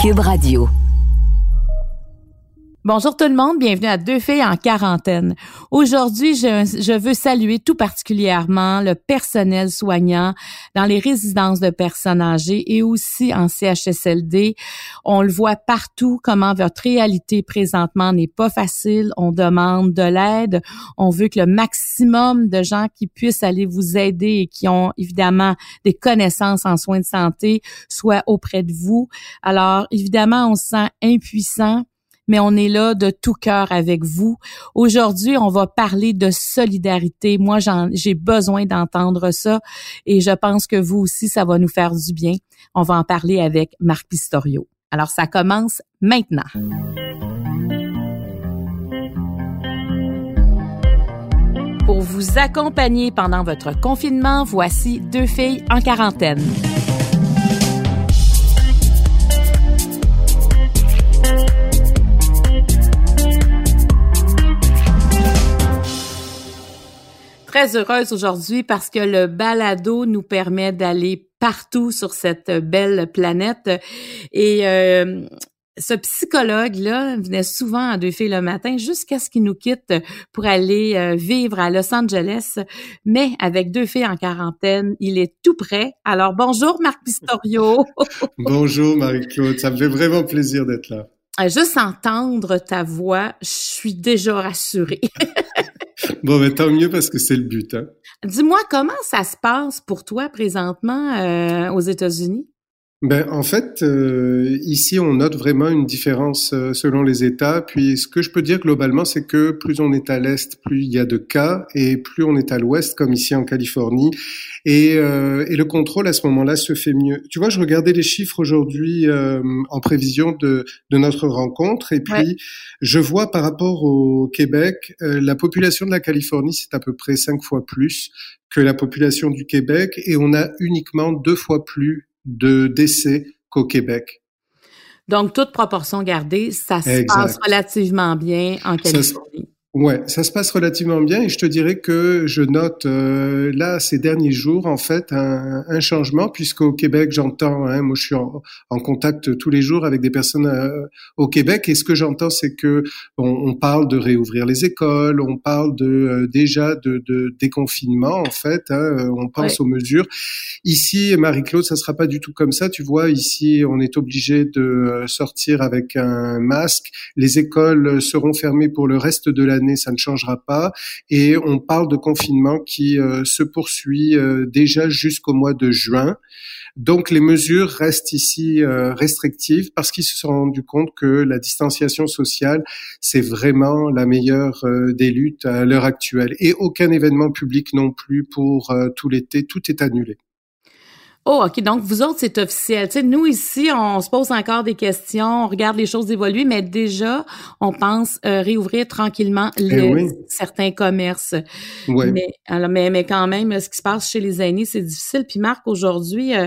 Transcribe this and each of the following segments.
Cube Radio. Bonjour tout le monde, bienvenue à Deux filles en quarantaine. Aujourd'hui, je, je, veux saluer tout particulièrement le personnel soignant dans les résidences de personnes âgées et aussi en CHSLD. On le voit partout comment votre réalité présentement n'est pas facile. On demande de l'aide. On veut que le maximum de gens qui puissent aller vous aider et qui ont évidemment des connaissances en soins de santé soient auprès de vous. Alors, évidemment, on se sent impuissant mais on est là de tout cœur avec vous. Aujourd'hui, on va parler de solidarité. Moi, j'ai besoin d'entendre ça et je pense que vous aussi, ça va nous faire du bien. On va en parler avec Marc Pistorio. Alors, ça commence maintenant. Pour vous accompagner pendant votre confinement, voici deux filles en quarantaine. Très heureuse aujourd'hui parce que le balado nous permet d'aller partout sur cette belle planète. Et euh, ce psychologue-là venait souvent à Deux filles le matin jusqu'à ce qu'il nous quitte pour aller euh, vivre à Los Angeles. Mais avec deux filles en quarantaine, il est tout prêt. Alors bonjour Marc Pistorio. bonjour Marie-Claude, ça me fait vraiment plaisir d'être là. Juste entendre ta voix, je suis déjà rassurée. bon, mais tant mieux parce que c'est le but. Hein. Dis-moi, comment ça se passe pour toi présentement euh, aux États-Unis? Ben, en fait, euh, ici, on note vraiment une différence euh, selon les États. Puis, ce que je peux dire globalement, c'est que plus on est à l'est, plus il y a de cas, et plus on est à l'ouest, comme ici en Californie, et, euh, et le contrôle à ce moment-là se fait mieux. Tu vois, je regardais les chiffres aujourd'hui en prévision de, de, notre rencontre, et puis je vois par rapport au Québec, la population de la Californie, c'est à peu près cinq fois plus que la population du Québec, et on a uniquement deux fois plus de décès qu'au Québec. Donc, toute proportion gardée, ça se passe relativement bien en Californie. Ouais, ça se passe relativement bien et je te dirais que je note euh, là ces derniers jours en fait un, un changement puisqu'au Québec j'entends, hein, moi je suis en, en, contact tous les jours avec des personnes euh, au Québec et ce que j'entends c'est que on, on, parle de réouvrir les écoles, on parle de euh, déjà de, de, déconfinement en fait, hein, on pense aux mesures. Ici Marie-Claude, ça sera pas du tout comme ça, tu vois. Ici on est obligé de sortir avec un masque, les écoles seront fermées pour le reste de la ça ne changera pas. Et on parle de confinement qui euh, se poursuit euh, déjà jusqu'au mois de juin. Donc les mesures restent ici euh, restrictives parce qu'ils se sont rendus compte que la distanciation sociale, c'est vraiment la meilleure des luttes à l'heure actuelle. Et aucun événement public non plus pour tout l'été, tout est annulé. Oh, OK. Donc, vous autres, c'est officiel. Tu sais, nous, ici, on se pose encore des questions, on regarde les choses évoluer, mais déjà, on pense euh, réouvrir tranquillement eh les, certains commerces. Oui. Mais, alors, mais, mais quand même, ce qui se passe chez les aînés, c'est difficile. Puis, Marc, aujourd'hui, euh,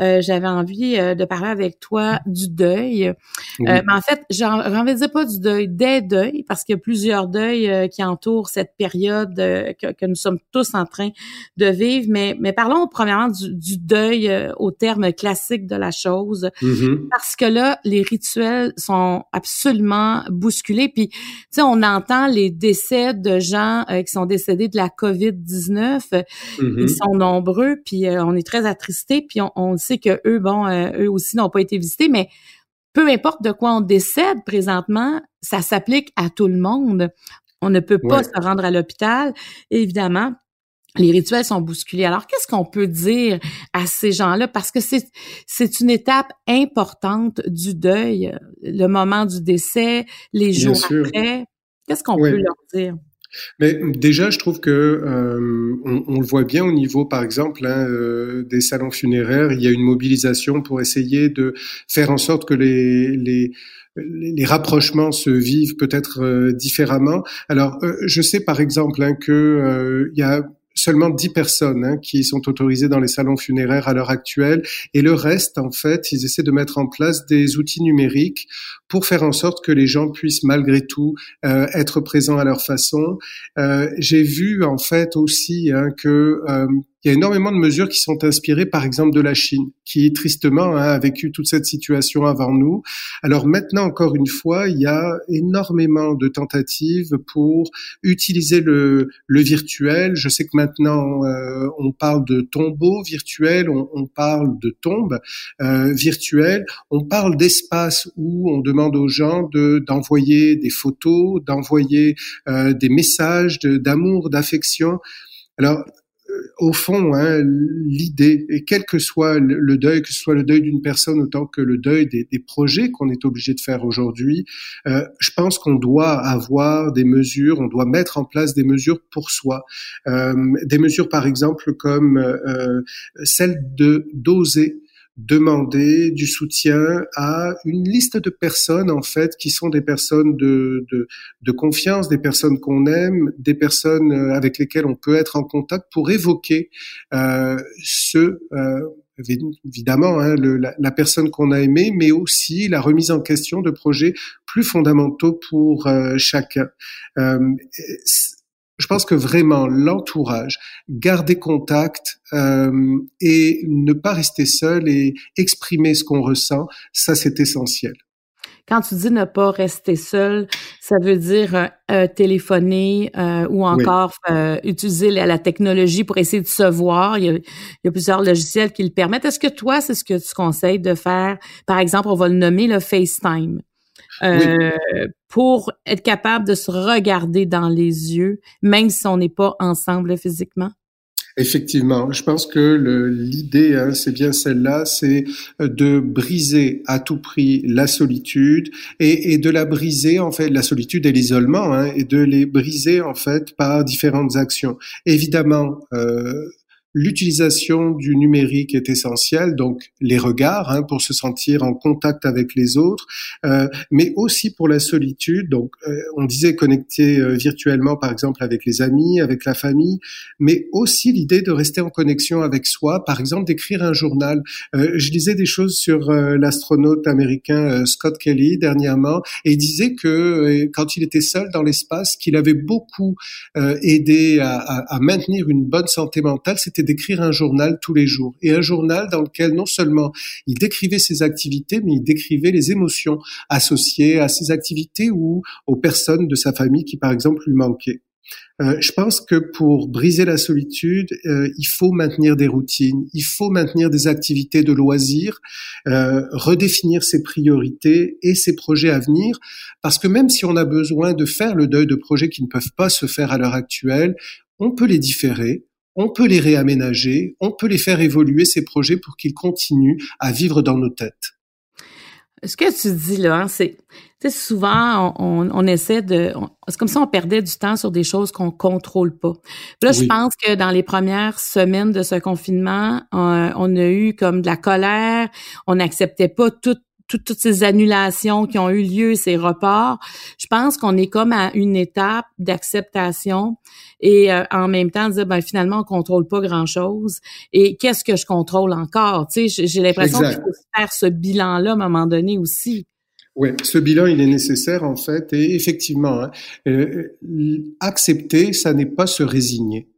euh, j'avais envie de parler avec toi du deuil. mais en fait, j'ai envie de dire pas du deuil, des deuils, parce qu'il y a plusieurs deuils qui entourent cette période que, que, nous sommes tous en train de vivre. Mais, mais parlons premièrement du, du deuil euh, au terme classique de la chose, mm-hmm. parce que là, les rituels sont absolument bousculés. Puis, tu sais, on entend les décès de gens euh, qui sont décédés de la COVID-19. Ils mm-hmm. sont nombreux, puis euh, on est très attristés. Puis on, sait que eux, bon, eux aussi n'ont pas été visités, mais peu importe de quoi on décède présentement, ça s'applique à tout le monde. On ne peut pas se rendre à l'hôpital, évidemment les rituels sont bousculés. Alors, qu'est-ce qu'on peut dire à ces gens-là? Parce que c'est, c'est une étape importante du deuil, le moment du décès, les jours après. Qu'est-ce qu'on peut leur dire? Mais déjà, je trouve que euh, on, le voit bien au niveau, par exemple, hein, euh, des salons funéraires. Il y a une mobilisation pour essayer de faire en sorte que les, les les rapprochements se vivent peut-être euh, différemment. Alors, je sais par exemple hein, que il y a seulement 10 personnes hein, qui sont autorisées dans les salons funéraires à l'heure actuelle. Et le reste en fait ils essaient de mettre en place des outils numériques pour faire en sorte que les gens puissent malgré tout euh, être présents à leur façon. Euh, j'ai vu en fait aussi hein, que euh, il y a énormément de mesures qui sont inspirées, par exemple, de la Chine, qui tristement hein, a vécu toute cette situation avant nous. Alors maintenant, encore une fois, il y a énormément de tentatives pour utiliser le, le virtuel. Je sais que maintenant, euh, on parle de tombeaux virtuels, on, on parle de tombes euh, virtuelles, on parle d'espaces où on demande aux gens de d'envoyer des photos, d'envoyer euh, des messages d'amour, d'affection. Alors, au fond, hein, l'idée, et quel que soit le deuil, que ce soit le deuil d'une personne autant que le deuil des, projets qu'on est obligé de faire aujourd'hui, euh, je pense qu'on doit avoir des mesures, on doit mettre en place des mesures pour soi, euh, des mesures par exemple comme euh, celle de d'oser demander du soutien à une liste de personnes en fait qui sont des personnes de, de, de confiance, des personnes qu'on aime, des personnes euh, avec lesquelles on peut être en contact pour évoquer euh, ce euh, évidemment hein, la, personne qu'on a aimée, mais aussi la remise en question de projets plus fondamentaux pour euh, chacun. Euh, je pense que vraiment l'entourage, garder contact euh, et ne pas rester seul et exprimer ce qu'on ressent, ça c'est essentiel. Quand tu dis ne pas rester seul, ça veut dire euh, euh téléphoner euh, ou encore euh, utiliser la, la, technologie pour essayer de se voir. Il y, a, il y a plusieurs logiciels qui le permettent. Est-ce que toi, c'est ce que tu conseilles de faire? Par exemple, on va le nommer le FaceTime. Euh, pour être capable de se regarder dans les yeux, même si on n'est pas ensemble physiquement? Effectivement, je pense que l'idée, hein, c'est bien celle-là, c'est de briser à tout prix la solitude et, et, de la briser en fait, la solitude et l'isolement, hein, et de les briser en fait par différentes actions. Évidemment, euh, L'utilisation du numérique est essentielle, donc les regards hein, pour se sentir en contact avec les autres, euh, mais aussi pour la solitude. Donc, euh, on disait connecter euh, virtuellement, par exemple, avec les amis, avec la famille, mais aussi l'idée de rester en connexion avec soi, par exemple, d'écrire un journal. Euh, je lisais des choses sur euh, l'astronaute américain Scott Kelly dernièrement, et il disait que quand il était seul dans l'espace, qu'il avait beaucoup aidé à, à, à maintenir une bonne santé mentale, d'écrire un journal tous les jours. Et un journal dans lequel non seulement il décrivait ses activités, mais il décrivait les émotions associées à ses activités ou aux personnes de sa famille qui, par exemple, lui manquaient. Euh, je pense que pour briser la solitude, euh, il faut maintenir des routines, il faut maintenir des activités de loisirs, euh, redéfinir ses priorités et ses projets à venir, parce que même si on a besoin de faire le deuil de projets qui ne peuvent pas se faire à l'heure actuelle, on peut les différer, on peut les réaménager, on peut les faire évoluer, ces projets, pour qu'ils continuent à vivre dans nos têtes. Ce que tu dis là, c'est souvent on, on, essaie de, c'est comme si on perdait du temps sur des choses qu'on contrôle pas. là, je pense que dans les premières semaines de ce confinement, on, on a eu comme de la colère, on n'acceptait pas tout toutes ces annulations qui ont eu lieu, ces reports, je pense qu'on est comme à une étape d'acceptation et euh, en même temps dire ben finalement on contrôle pas grand chose et qu'est-ce que je contrôle encore? Tu sais, j'ai l'impression qu'il faut faire ce bilan là à un moment donné aussi. Oui, ce bilan, il est nécessaire en fait, et effectivement, hein, euh, accepter, ça n'est pas se résigner.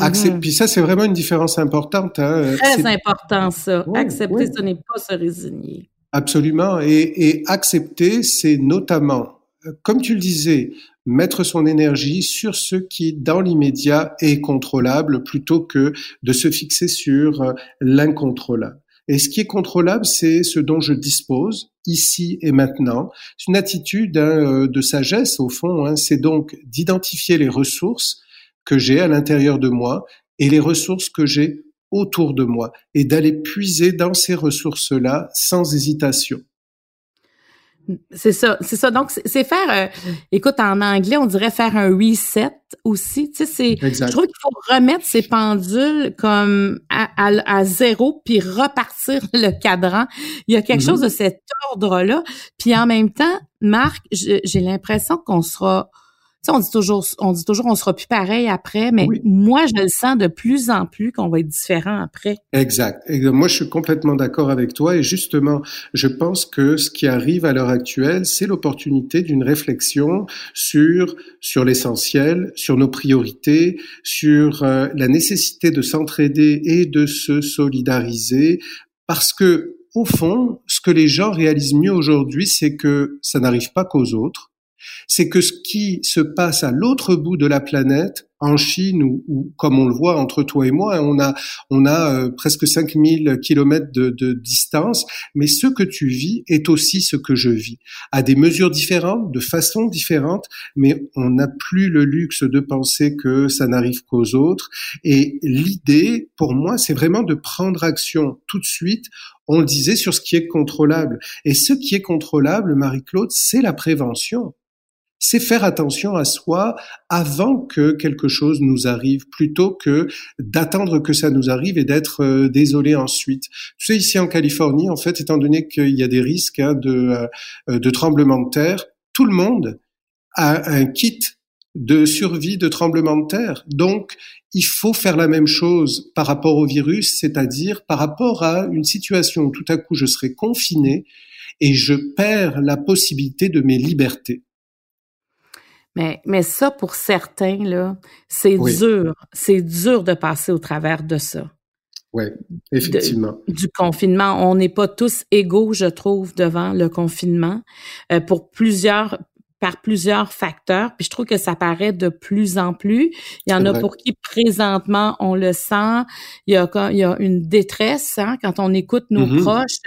Accepter, Puis ça, c'est vraiment une différence importante. Hein. Très important, ça. accepter, ce n'est pas se résigner. Absolument. Et, et accepter, c'est notamment, comme tu le disais, mettre son énergie sur ce qui, dans l'immédiat, est contrôlable plutôt que de se fixer sur euh, l'incontrôlable. Et ce qui est contrôlable, c'est ce dont je dispose ici et maintenant. C'est une attitude hein, euh, de sagesse au fond. Hein. C'est donc d'identifier les ressources que j'ai à l'intérieur de moi et les ressources que j'ai autour de moi et d'aller puiser dans ces ressources-là sans hésitation. C'est ça, c'est ça. Donc, c'est faire, euh, écoute, en anglais, on dirait faire un reset aussi. Tu sais, c'est, je trouve qu'il faut remettre ces pendules comme à, à, zéro puis repartir le cadran. Il y a quelque mm-hmm. chose de cet ordre-là. Puis en même temps, Marc, j'ai l'impression qu'on sera sais, on dit toujours, on dit toujours, on sera plus pareil après, mais moi, je le sens de plus en plus qu'on va être différent après. Exact. Et moi, je suis complètement d'accord avec toi. Et justement, je pense que ce qui arrive à l'heure actuelle, c'est l'opportunité d'une réflexion sur sur l'essentiel, sur nos priorités, sur euh, la nécessité de s'entraider et de se solidariser, parce que au fond, ce que les gens réalisent mieux aujourd'hui, c'est que ça n'arrive pas qu'aux autres, c'est que ce qui se passe à l'autre bout de la planète, en Chine ou, comme on le voit entre toi et moi, on a on a euh, presque 5000 kilomètres de, de, distance, mais ce que tu vis est aussi ce que je vis, à des mesures différentes, de façons différentes, mais on n'a plus le luxe de penser que ça n'arrive qu'aux autres. Et l'idée, pour moi, c'est vraiment de prendre action tout de suite on le disait sur ce qui est contrôlable. Et ce qui est contrôlable, Marie-Claude, c'est la prévention c'est faire attention à soi avant que quelque chose nous arrive, plutôt que d'attendre que ça nous arrive et d'être euh, désolé ensuite. Tu sais, ici en Californie, en fait, étant donné qu'il y a des risques hein, de, euh, de tremblement de terre, tout le monde a un kit de survie de tremblement de terre. Donc, il faut faire la même chose par rapport au virus, c'est-à-dire par rapport à une situation où tout à coup je serai confiné et je perds la possibilité de mes libertés. Mais, mais ça, pour certains, là, c'est dur. C'est dur de passer au travers de ça. Oui, effectivement. du confinement. On n'est pas tous égaux, je trouve, devant le confinement. Euh, pour plusieurs, par plusieurs facteurs. Puis je trouve que ça paraît de plus en plus. Il y en a pour qui présentement on le sent. Il y a, il y a une détresse hein, quand on écoute nos mm-hmm. proches.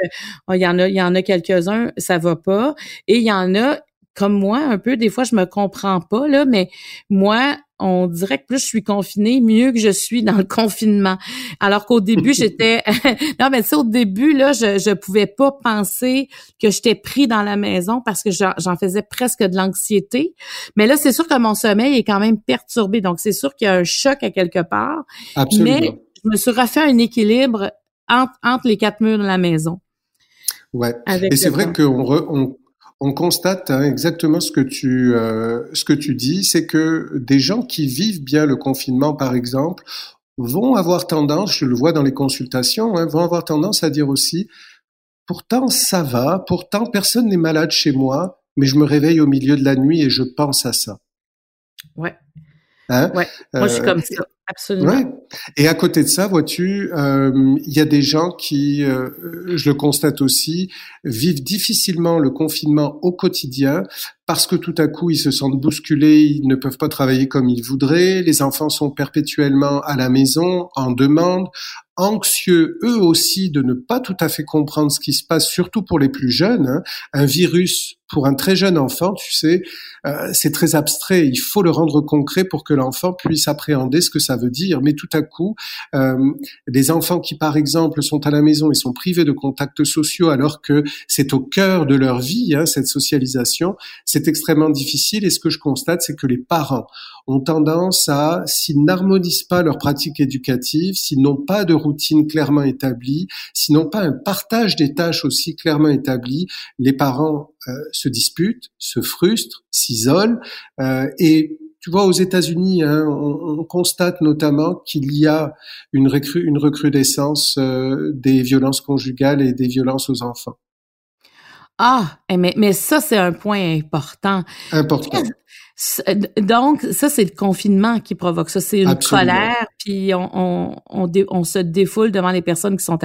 Il y en a, il y en a quelques-uns, ça va pas. Et il y en a comme moi un peu. Des fois, je me comprends pas là, mais moi, on dirait que plus je suis confinée, mieux que je suis dans le confinement. Alors qu'au début, j'étais non mais ça au début là, je je pouvais pas penser que j'étais pris dans la maison parce que j'en faisais presque de l'anxiété. Mais là, c'est sûr que mon sommeil est quand même perturbé, donc c'est sûr qu'il y a un choc à quelque part. Absolument. Mais je me suis refait un équilibre entre, entre les quatre murs de la maison. Ouais. Et c'est vrai qu'on on, on constate hein, exactement ce que tu euh, ce que tu dis, c'est que des gens qui vivent bien le confinement, par exemple, vont avoir tendance, je le vois dans les consultations, hein, vont avoir tendance à dire aussi, pourtant ça va, pourtant personne n'est malade chez moi, mais je me réveille au milieu de la nuit et je pense à ça. Ouais. Hein? Ouais. Moi, je suis euh, comme ça. Absolument. Ouais. Et à côté de ça, vois-tu, euh, il y a des gens qui, euh, je le constate aussi, vivent difficilement le confinement au quotidien parce que tout à coup ils se sentent bousculés, ils ne peuvent pas travailler comme ils voudraient, les enfants sont perpétuellement à la maison, en demande, anxieux eux aussi de ne pas tout à fait comprendre ce qui se passe, surtout pour les plus jeunes. Hein. Un virus pour un très jeune enfant, tu sais, euh, c'est très abstrait. Il faut le rendre concret pour que l'enfant puisse appréhender ce que ça veut dire. Mais tout à coup, euh, des enfants qui, par exemple, sont à la maison et sont privés de contacts sociaux alors que c'est au cœur de leur vie, hein, cette socialisation, c'est extrêmement difficile. Et ce que je constate, c'est que les parents ont tendance à, s'ils n'harmonisent pas leur pratique éducative, s'ils n'ont pas de routine clairement établie, s'ils n'ont pas un partage des tâches aussi clairement établi, les parents se disputent, se frustrent, s'isolent euh, et tu vois, aux États-Unis, hein, on, constate notamment qu'il y a une, une recrudescence euh, des violences conjugales et des violences aux enfants. Ah, eh, mais, mais ça, c'est un point important. Important. Donc, ça, c'est le confinement qui provoque ça. C'est une colère, puis on, on, on, se défoule devant les personnes qui sont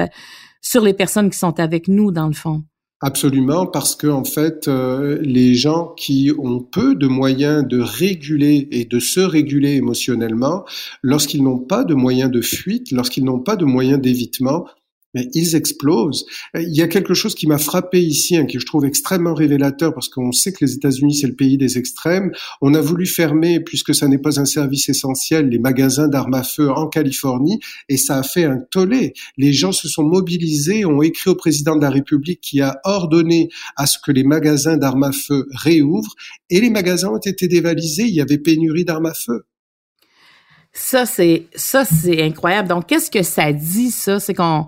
sur les personnes qui sont avec nous, dans le fond. Absolument, parce que en fait, euh, les gens qui ont peu de moyens de réguler et de se réguler émotionnellement, lorsqu'ils n'ont pas de moyens de fuite, lorsqu'ils n'ont pas de moyens d'évitement, mais ils explosent. Il y a quelque chose qui m'a frappé ici, hein, que je trouve extrêmement révélateur, parce qu'on sait que les États-Unis, c'est le pays des extrêmes. On a voulu fermer, puisque ça n'est pas un service essentiel, les magasins d'armes à feu en Californie, et ça a fait un tollé. Les gens se sont mobilisés, ont écrit au président de la République qui a ordonné à ce que les magasins d'armes à feu réouvrent, et les magasins ont été dévalisés, il y avait pénurie d'armes à feu. Ça, c'est ça, c'est incroyable. Donc, qu'est-ce que ça dit, ça? C'est qu'on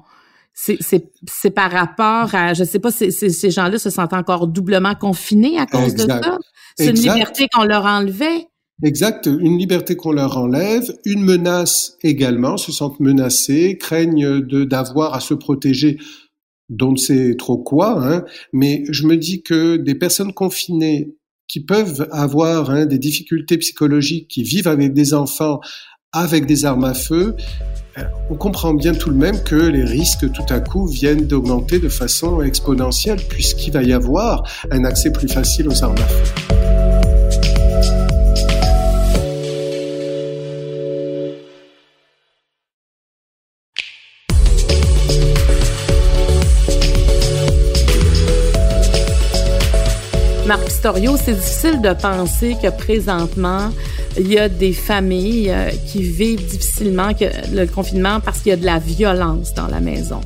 c'est par rapport à, je sais pas, ces gens-là se sentent encore doublement confinés à cause de ça? C'est une liberté qu'on leur enlevait? Exact, une liberté qu'on leur enlève, une menace également, se sentent menacés, craignent d'avoir à se protéger dont ne sait trop quoi, hein, mais je me dis que des personnes confinées qui peuvent avoir hein, des difficultés psychologiques, qui vivent avec des enfants avec des armes à feu, euh, on comprend bien tout de même que les risques tout à coup viennent d'augmenter de façon exponentielle puisqu'il va y avoir un accès plus facile aux armes à feu. Marc Pistorio, c'est difficile de penser que présentement, il y a des familles euh, qui vivent difficilement le confinement parce qu'il y a de la violence dans la maison.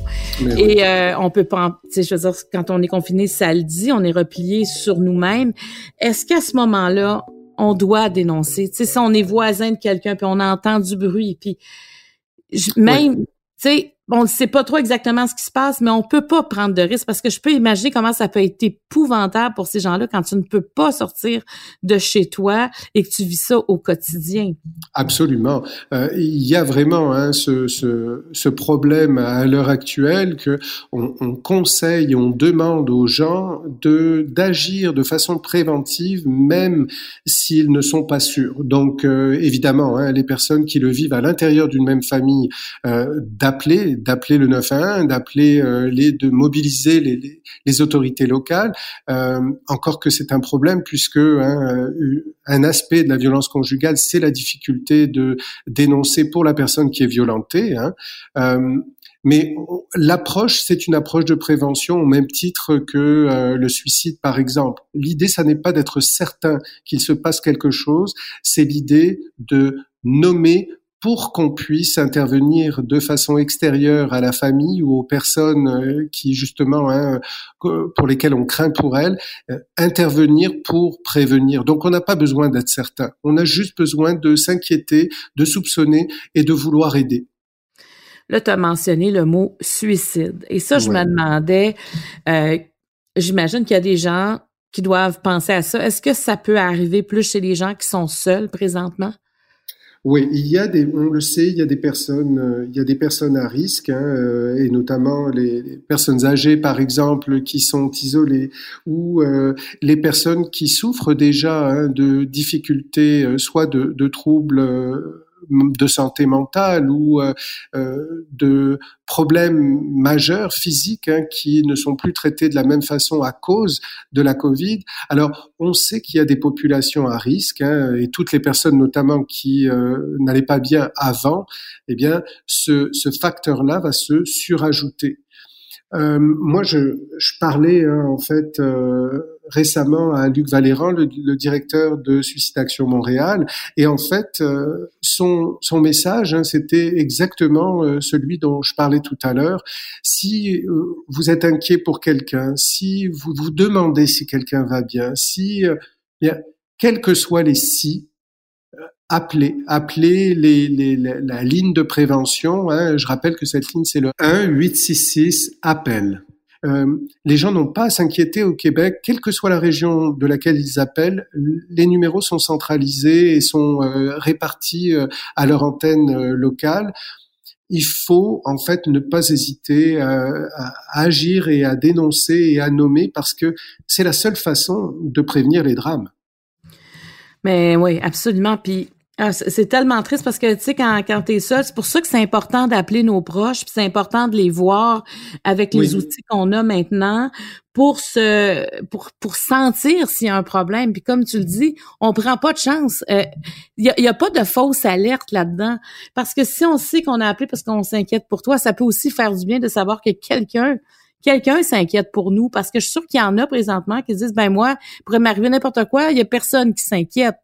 Et euh, on peut pas, tu sais, je veux dire, quand on est confiné, ça le dit, on est replié sur nous-mêmes. Est-ce qu'à ce moment-là, on doit dénoncer? Tu sais, si on est voisin de quelqu'un puis on entend du bruit, puis même, tu sais, on ne sait pas trop exactement ce qui se passe, mais on peut pas prendre de risques parce que je peux imaginer comment ça peut être épouvantable pour ces gens-là quand tu ne peux pas sortir de chez toi et que tu vis ça au quotidien. Absolument. Euh, il y a vraiment hein, ce, ce, ce, problème à l'heure actuelle que on, on, conseille, on demande aux gens de d'agir de façon préventive, même s'ils ne sont pas sûrs. Donc, euh, évidemment, hein, les personnes qui le vivent à l'intérieur d'une même famille, euh, d'appeler d'appeler le 911, d'appeler euh, les, de mobiliser les, les, autorités locales. Euh, encore que c'est un problème puisque hein, euh, un aspect de la violence conjugale, c'est la difficulté de dénoncer pour la personne qui est violentée. Hein. Mais l'approche, c'est une approche de prévention au même titre que le suicide, par exemple. L'idée, ça n'est pas d'être certain qu'il se passe quelque chose, c'est l'idée de nommer pour qu'on puisse intervenir de façon extérieure à la famille ou aux personnes euh, qui justement hein, pour lesquelles on craint pour elles, euh, intervenir pour prévenir. Donc on n'a pas besoin d'être certain, on a juste besoin de s'inquiéter, de soupçonner et de vouloir aider. Là, tu as mentionné le mot suicide. Et ça, je me demandais, euh, j'imagine qu'il y a des gens qui doivent penser à ça. Est-ce que ça peut arriver plus chez les gens qui sont seuls présentement? Oui, il y a des, on le sait, il y a des personnes, euh, il y a des personnes à risque, hein, euh, et notamment les, personnes âgées, par exemple, qui sont isolées, ou euh, les personnes qui souffrent déjà hein, de difficultés, soit de, de troubles de santé mentale ou euh, euh, de problèmes majeurs physiques hein, qui ne sont plus traités de la même façon à cause de la Covid. Alors, on sait qu'il y a des populations à risque hein, et toutes les personnes, notamment qui euh, n'allaient pas bien avant, eh bien, ce, ce facteur-là va se surajouter. Euh, moi, je, je parlais hein, en fait euh, récemment à Luc Valéran, le, le, directeur de Suicide Action Montréal, et en fait, euh, son, son message, hein, c'était exactement euh, celui dont je parlais tout à l'heure. Si vous êtes inquiet pour quelqu'un, si vous vous demandez si quelqu'un va bien, si, bien, quels que soient les si, appeler, appeler la, ligne de prévention. Hein. Je rappelle que cette ligne, c'est le 1-866-APPEL. Euh, les gens n'ont pas à s'inquiéter au Québec, quelle que soit la région de laquelle ils appellent, les numéros sont centralisés et sont euh, répartis euh, à leur antenne locale. Il faut en fait ne pas hésiter à, à, agir et à dénoncer et à nommer parce que c'est la seule façon de prévenir les drames. Mais oui, absolument. Puis ah, c'est tellement triste parce que tu sais quand quand t'es seul, c'est pour ça que c'est important d'appeler nos proches, puis c'est important de les voir avec les outils qu'on a maintenant pour se pour pour sentir s'il y a un problème. Puis comme tu le dis, on prend pas de chance. Il euh, y, a, y, a, pas de fausse alerte là-dedans parce que si on sait qu'on a appelé parce qu'on s'inquiète pour toi, ça peut aussi faire du bien de savoir que quelqu'un quelqu'un s'inquiète pour nous parce que je suis sûre qu'il y en a présentement qui disent ben moi, il pourrait m'arriver n'importe quoi, il y a personne qui s'inquiète.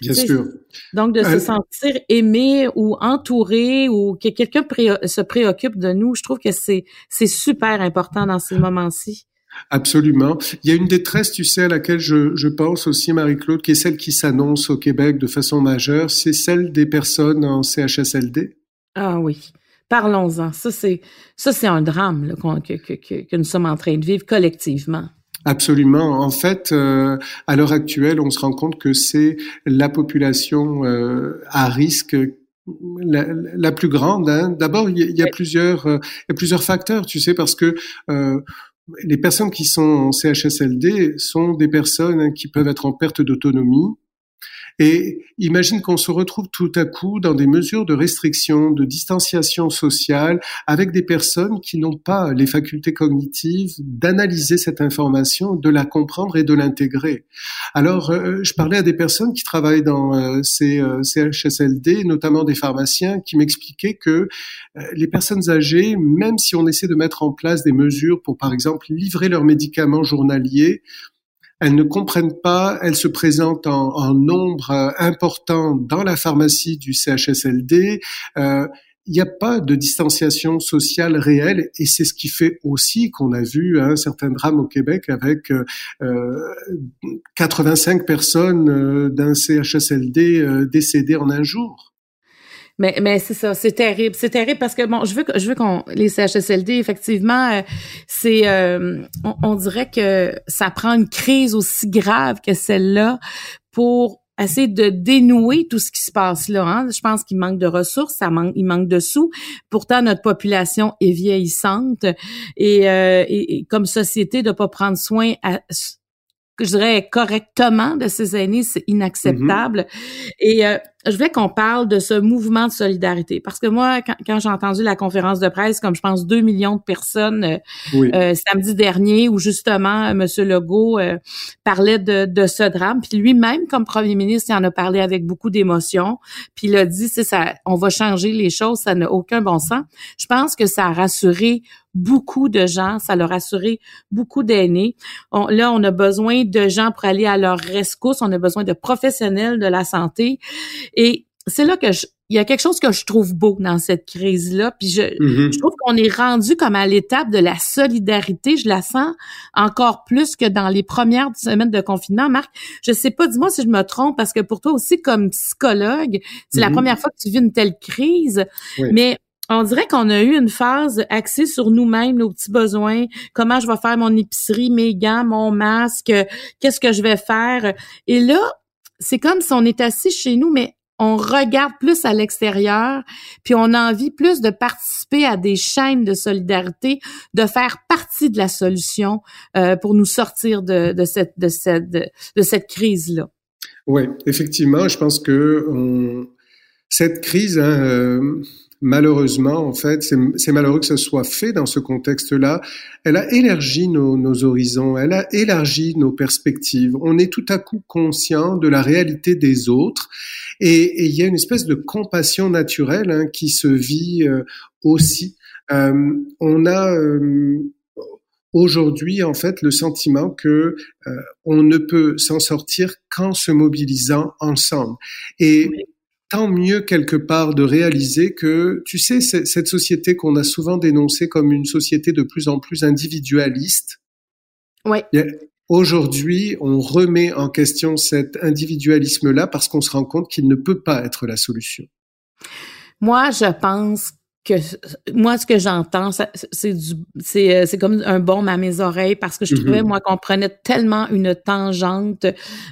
Bien sûr. Donc de se euh, sentir aimé ou entouré ou que quelqu'un se préoccupe de nous, je trouve que c'est c'est super important dans ces moments-ci. Absolument. Il y a une détresse, tu sais, à laquelle je, je pense aussi, Marie-Claude, qui est celle qui s'annonce au Québec de façon majeure, c'est celle des personnes en CHSLD. Ah oui. Parlons-en. Ça, c'est ça, c'est un drame là, que, que, que, nous sommes en train de vivre collectivement. Absolument. En fait, euh, à l'heure actuelle, on se rend compte que c'est la population euh, à risque la, plus grande. Hein. D'abord, il y, a plusieurs, il y a plusieurs facteurs, tu sais, parce que les personnes qui sont en CHSLD sont des personnes qui peuvent être en perte d'autonomie, et imagine qu'on se retrouve tout à coup dans des mesures de restriction, de distanciation sociale, avec des personnes qui n'ont pas les facultés cognitives d'analyser cette information, de la comprendre et de l'intégrer. Alors, euh, je parlais à des personnes qui travaillent dans euh, ces euh, CHSLD, notamment des pharmaciens, qui m'expliquaient que les personnes âgées, même si on essaie de mettre en place des mesures pour, par exemple, livrer leurs médicaments journaliers, elles ne comprennent pas, elles se présentent en, nombre euh, important dans la pharmacie du CHSLD. Euh, il n'y a pas de distanciation sociale réelle et c'est ce qui fait aussi qu'on a vu un certain drame au Québec avec euh, 85 personnes euh, d'un CHSLD décédées en un jour. Mais, mais c'est ça, c'est terrible. C'est terrible parce que bon, je veux que je veux qu'on les CHSLD effectivement, euh, c'est euh, on, dirait que ça prend une crise aussi grave que celle-là pour essayer de dénouer tout ce qui se passe là. Hein. Je pense qu'il manque de ressources, ça manque, il manque de sous. Pourtant, notre population est vieillissante et, euh, et, et comme société de pas prendre soin à, je dirais correctement de ces aînés, c'est inacceptable. Mm-hmm. Et euh, je voulais qu'on parle de ce mouvement de solidarité parce que moi, quand, j'ai entendu la conférence de presse, comme je pense deux millions de personnes euh, euh, samedi dernier, où justement Monsieur Legault parlait de, de, ce drame, puis lui-même comme Premier ministre, il en a parlé avec beaucoup d'émotion, puis il a dit c'est ça, on va changer les choses, ça n'a aucun bon sens. Je pense que ça a rassuré beaucoup de gens, ça leur a assuré beaucoup d'aînés. là, on a besoin de gens pour aller à leur rescousse, on a besoin de professionnels de la santé. Et c'est là que je, il y a quelque chose que je trouve beau dans cette crise-là. Puis je, mm-hmm. je trouve qu'on est rendu comme à l'étape de la solidarité. Je la sens encore plus que dans les premières semaines de confinement. Marc, je sais pas, dis-moi si je me trompe, parce que pour toi aussi, comme psychologue, c'est la mm-hmm. première fois que tu vis une telle crise. Mais on dirait qu'on a eu une phase axée sur nous-mêmes, nos petits besoins, comment je vais faire mon épicerie, mes gants, mon masque, qu'est-ce que je vais faire? Et là, c'est comme si on est assis chez nous, mais on regarde plus à l'extérieur, puis on a envie plus de participer à des chaînes de solidarité, de faire partie de la solution euh, pour nous sortir de, cette de cette de, cette crise là. Oui, effectivement, je pense que on, cette crise, hein, euh, malheureusement, en fait, c'est malheureux que ce soit fait dans ce contexte-là. Elle a élargi nos, nos, horizons, elle a élargi nos perspectives. On est tout à coup conscient de la réalité des autres et, il y a une espèce de compassion naturelle hein, qui se vit euh, aussi. Euh, on a euh, aujourd'hui en fait le sentiment que euh, on ne peut s'en sortir qu'en se mobilisant ensemble. Et tant mieux quelque part de réaliser que, tu sais, cette société qu'on a souvent dénoncée comme une société de plus en plus individualiste. Ouais. Aujourd'hui, on remet en question cet individualisme-là parce qu'on se rend compte qu'il ne peut pas être la solution. Moi, je pense que moi ce que j'entends c'est du c'est euh, c'est comme un baume à mes oreilles parce que je mm-hmm. trouvais moi qu'on prenait tellement une tangente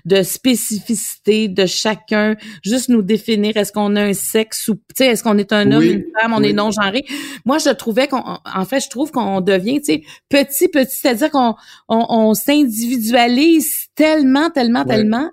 de spécificité de chacun juste nous définir est-ce qu'on a un sexe ou tu sais est-ce qu'on est un homme une femme on est non genré moi je trouvais qu'on en fait je trouve qu'on devient tu sais petit petit c'est-à-dire qu'on on, on s'individualise tellement tellement tellement.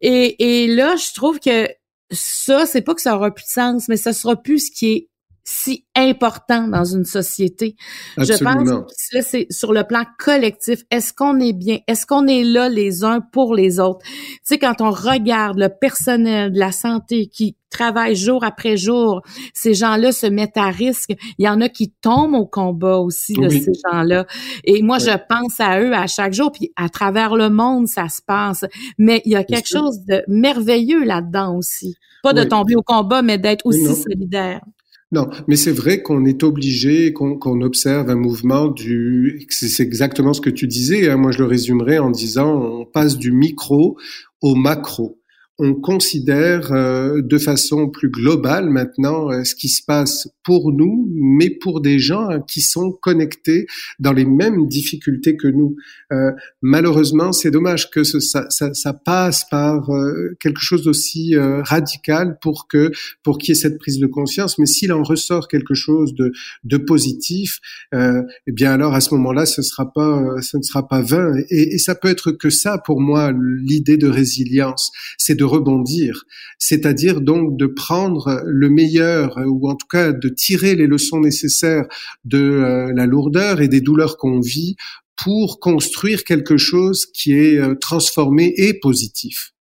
Et et là je trouve que ça c'est pas que ça aura plus de sens mais ça sera plus ce qui est si important dans une société. Je pense que c'est sur le plan collectif. Est-ce qu'on est bien? Est-ce qu'on est là les uns pour les autres? Tu sais, quand on regarde le personnel de la santé qui travaille jour après jour, ces gens-là se mettent à risque. Il y en a qui tombent au combat aussi de ces gens-là. Et moi, je pense à eux à chaque jour. Puis à travers le monde, ça se passe. Mais il y a quelque chose de merveilleux là-dedans aussi. Pas de tomber au combat, mais d'être aussi solidaire. Non, mais c'est vrai qu'on est obligé, qu'on observe un mouvement du. C'est exactement ce que tu disais. Hein. Moi, je le résumerais en disant on passe du micro au macro. On considère euh, de façon plus globale maintenant euh, ce qui se passe pour nous, mais pour des gens hein, qui sont connectés dans les mêmes difficultés que nous. Euh, malheureusement, c'est dommage que ça, ça, ça, passe par quelque chose d'aussi radical pour que pour qu'il y ait cette prise de conscience. Mais s'il en ressort quelque chose de, de positif, eh bien alors à ce moment-là, ce sera pas, ce ne sera pas vain. Et, et ça peut être que ça pour moi l'idée de résilience, c'est de rebondir, c'est-à-dire donc de prendre le meilleur ou en tout cas de tirer les leçons nécessaires de euh, la lourdeur et des douleurs qu'on vit pour construire quelque chose qui est euh, transformé et positif.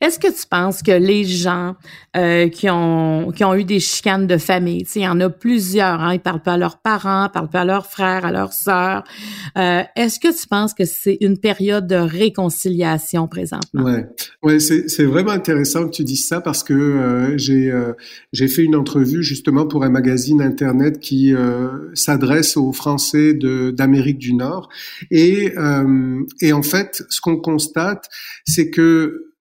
Est-ce que tu penses que les gens euh, qui ont qui ont eu des chicanes de famille, il y en a plusieurs, hein, ils parlent pas à leurs parents, ils parlent pas à leurs frères, à leurs sœurs. Euh, est-ce que tu penses que c'est une période de réconciliation présentement? Ouais, ouais, c'est vraiment intéressant que tu dises ça parce que euh, j'ai j'ai fait une entrevue justement pour un magazine internet qui s'adresse aux Français d'Amérique du Nord. Et et en fait, ce qu'on constate, c'est que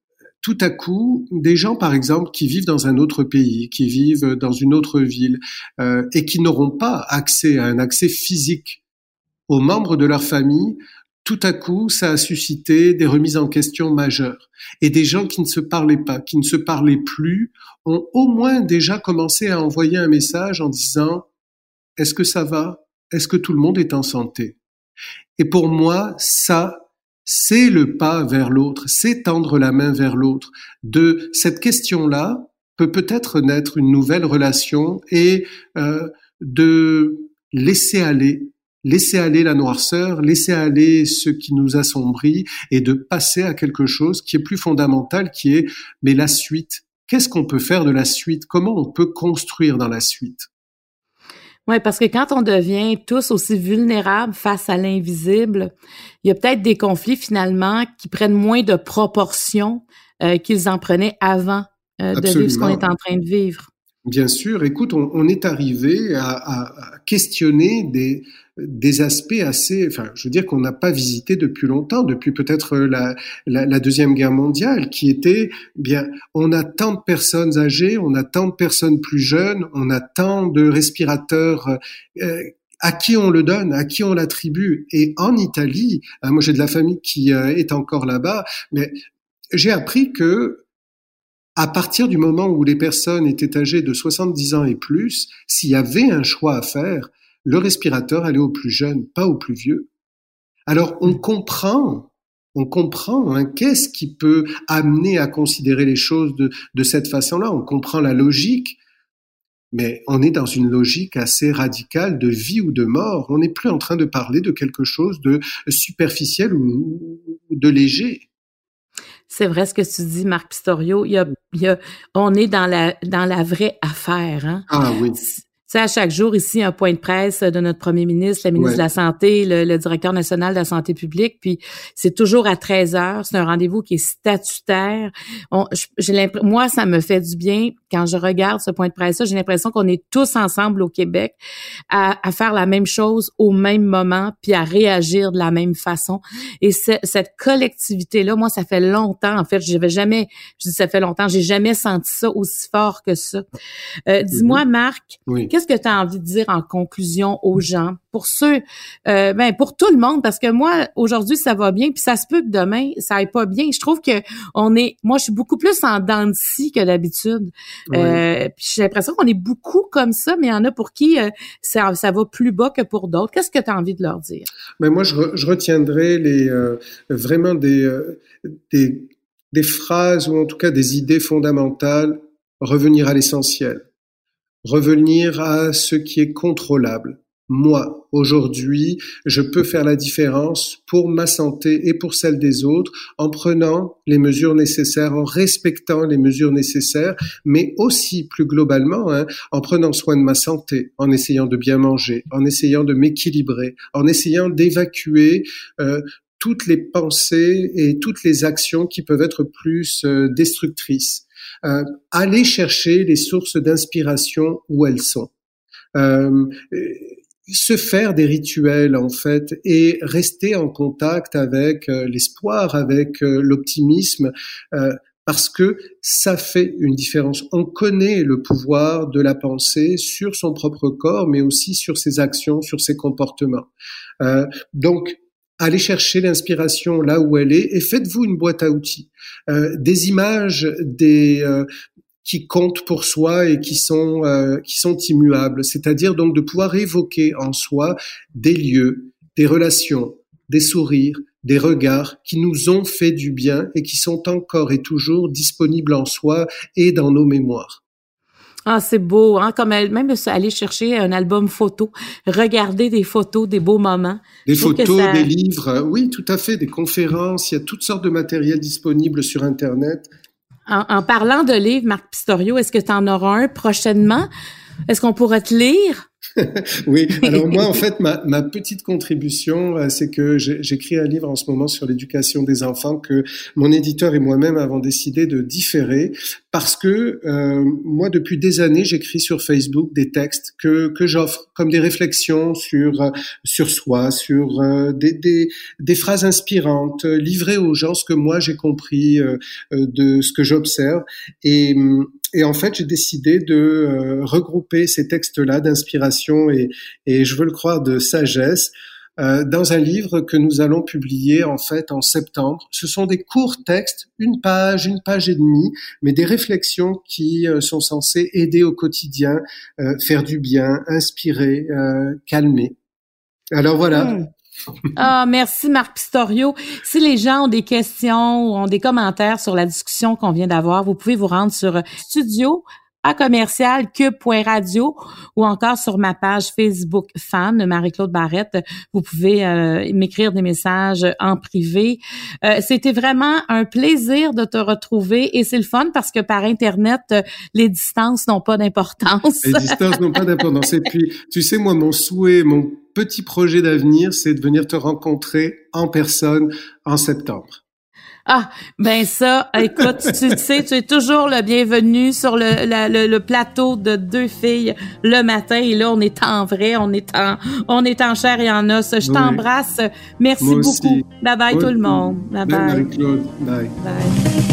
tout à coup, des gens, par exemple, qui vivent dans un autre pays, qui vivent dans une autre ville, euh, et qui n'auront pas accès à un accès physique aux membres de leur famille, tout à coup, ça a suscité des remises en question majeures. Et des gens qui ne se parlaient pas, qui ne se parlaient plus, ont au moins déjà commencé à envoyer un message en disant Est-ce que ça va? Est-ce que tout le monde est en santé? Et pour moi, ça, c'est le pas vers l'autre, c'est tendre la main vers l'autre. De cette question-là peut peut-être naître une nouvelle relation et euh, de laisser aller, laisser aller la noirceur, laisser aller ce qui nous assombrit et de passer à quelque chose qui est plus fondamental, qui est mais la suite. Qu'est-ce qu'on peut faire de la suite? Comment on peut construire dans la suite? Oui, parce que quand on devient tous aussi vulnérables face à l'invisible, il y a peut-être des conflits finalement qui prennent moins de proportions euh, qu'ils en prenaient avant euh, de vivre ce qu'on est en train de vivre. Bien sûr, écoute, on, est arrivé à, à, questionner des, des aspects assez, enfin, je veux dire qu'on n'a pas visité depuis longtemps, depuis peut-être la, la, deuxième guerre mondiale, qui était bien, on a tant de personnes âgées, on a tant de personnes plus jeunes, on a tant de respirateurs. Euh, à qui on le donne, à qui on l'attribue. Et en Italie, hein, moi j'ai de la famille qui euh, est encore là-bas, mais j'ai appris que à partir du moment où les personnes étaient âgées de 70 ans et plus, s'il y avait un choix à faire, le respirateur allait au plus jeune, pas au plus vieux. Alors on comprend, on comprend hein, qu'est-ce qui peut amener à considérer les choses de, de cette façon-là. On comprend la logique, mais on est dans une logique assez radicale de vie ou de mort. On n'est plus en train de parler de quelque chose de superficiel ou de léger. C'est vrai ce que tu dis, Marc Pistorio. Il y a, il y a, on est dans la, dans la vraie affaire. Hein? Ah oui sais, à chaque jour ici, un point de presse de notre premier ministre, la ministre de la Santé, le, directeur national de la santé publique, puis c'est toujours à 13 heures. C'est un rendez-vous qui est statutaire. j'ai moi, ça me fait du bien quand je regarde ce point de presse-là. J'ai l'impression qu'on est tous ensemble au Québec à, faire la même chose au même moment, puis à réagir de la même façon. Et cette collectivité-là, moi, ça fait longtemps. En fait, je n'avais jamais, je dis ça fait longtemps, j'ai jamais senti ça aussi fort que ça. Euh, dis-moi, mm-hmm. Marc, qu'est-ce qu'est-ce que tu as envie de dire en conclusion aux gens, pour ceux, euh, ben pour tout le monde, parce que moi aujourd'hui ça va bien, puis ça se peut que demain ça aille pas bien. Je trouve que on est, moi je suis beaucoup plus en dents de scie que d'habitude. Euh, j'ai l'impression qu'on est beaucoup comme ça, mais il y en a pour qui euh, ça, ça va plus bas que pour d'autres. Qu'est-ce que tu as envie de leur dire? Mais ben, moi je, je retiendrai les euh, vraiment des, euh, des des phrases ou en tout cas des idées fondamentales, revenir à l'essentiel revenir à ce qui est contrôlable. Moi, aujourd'hui, je peux faire la différence pour ma santé et pour celle des autres en prenant les mesures nécessaires, en respectant les mesures nécessaires, mais aussi plus globalement, hein, en prenant soin de ma santé, en essayant de bien manger, en essayant de m'équilibrer, en essayant d'évacuer euh, toutes les pensées et toutes les actions qui peuvent être plus euh, destructrices euh, aller chercher les sources d'inspiration où elles sont. Euh, se faire des rituels en fait et rester en contact avec euh, l'espoir, avec euh, l'optimisme, parce que ça fait une différence. On connaît le pouvoir de la pensée sur son propre corps, mais aussi sur ses actions, sur ses comportements. Euh, donc, allez chercher l'inspiration là où elle est et faites-vous une boîte à outils. Euh, des images, des euh, qui comptent pour soi et euh, qui sont immuables, c'est-à-dire donc de pouvoir évoquer en soi des lieux, des relations, des sourires, des regards qui nous ont fait du bien et qui sont encore et toujours disponibles en soi et dans nos mémoires. Ah, c'est beau, hein, comme elle, même aller chercher un album photo, regarder des photos, des beaux moments. Des photos, des livres, oui, tout à fait, des conférences, il y a toutes sortes de matériel disponibles sur Internet. En, en parlant de livres, Marc Pistorio, est-ce que tu en auras un prochainement? Est-ce qu'on pourrait te lire? oui, alors moi, en fait, ma, ma petite contribution, euh, c'est que j'écris un livre en ce moment sur l'éducation des enfants que mon éditeur et moi-même avons décidé de différer parce que euh, moi, depuis des années, j'écris sur Facebook des textes que, que j'offre comme des réflexions sur sur soi, sur euh, des, des, des, phrases inspirantes, livrées aux gens ce que moi j'ai compris de ce que j'observe. Et, et en fait, j'ai décidé de regrouper ces textes-là d'inspiration et, et je veux le croire de sagesse euh, dans un livre que nous allons publier en fait en septembre. Ce sont des courts textes, une page, une page et demie, mais des réflexions qui euh, sont censées aider au quotidien, euh, faire du bien, inspirer, calmer. Alors voilà. Hmm. Ah, merci Marc Pistorio. Si les gens ont des questions ou ont des commentaires sur la discussion qu'on vient d'avoir, vous pouvez vous rendre sur studio à commercial cube.radio ou encore sur ma page Facebook fan Marie-Claude Barrette. Vous pouvez euh, m'écrire des messages en privé. Euh, c'était vraiment un plaisir de te retrouver et c'est le fun parce que par Internet, les distances n'ont pas d'importance. Les distances n'ont pas d'importance. Et puis, tu sais, moi, mon souhait, mon petit projet d'avenir, c'est de venir te rencontrer en personne en septembre. Ah, ben ça, écoute, tu sais, tu es toujours le bienvenu sur le, le, plateau de deux filles le matin. Et là, on est en vrai, on est en, on est en chair et en os. Je t'embrasse. Merci beaucoup. Bye bye tout le monde. Bye bye. Bye. Bye.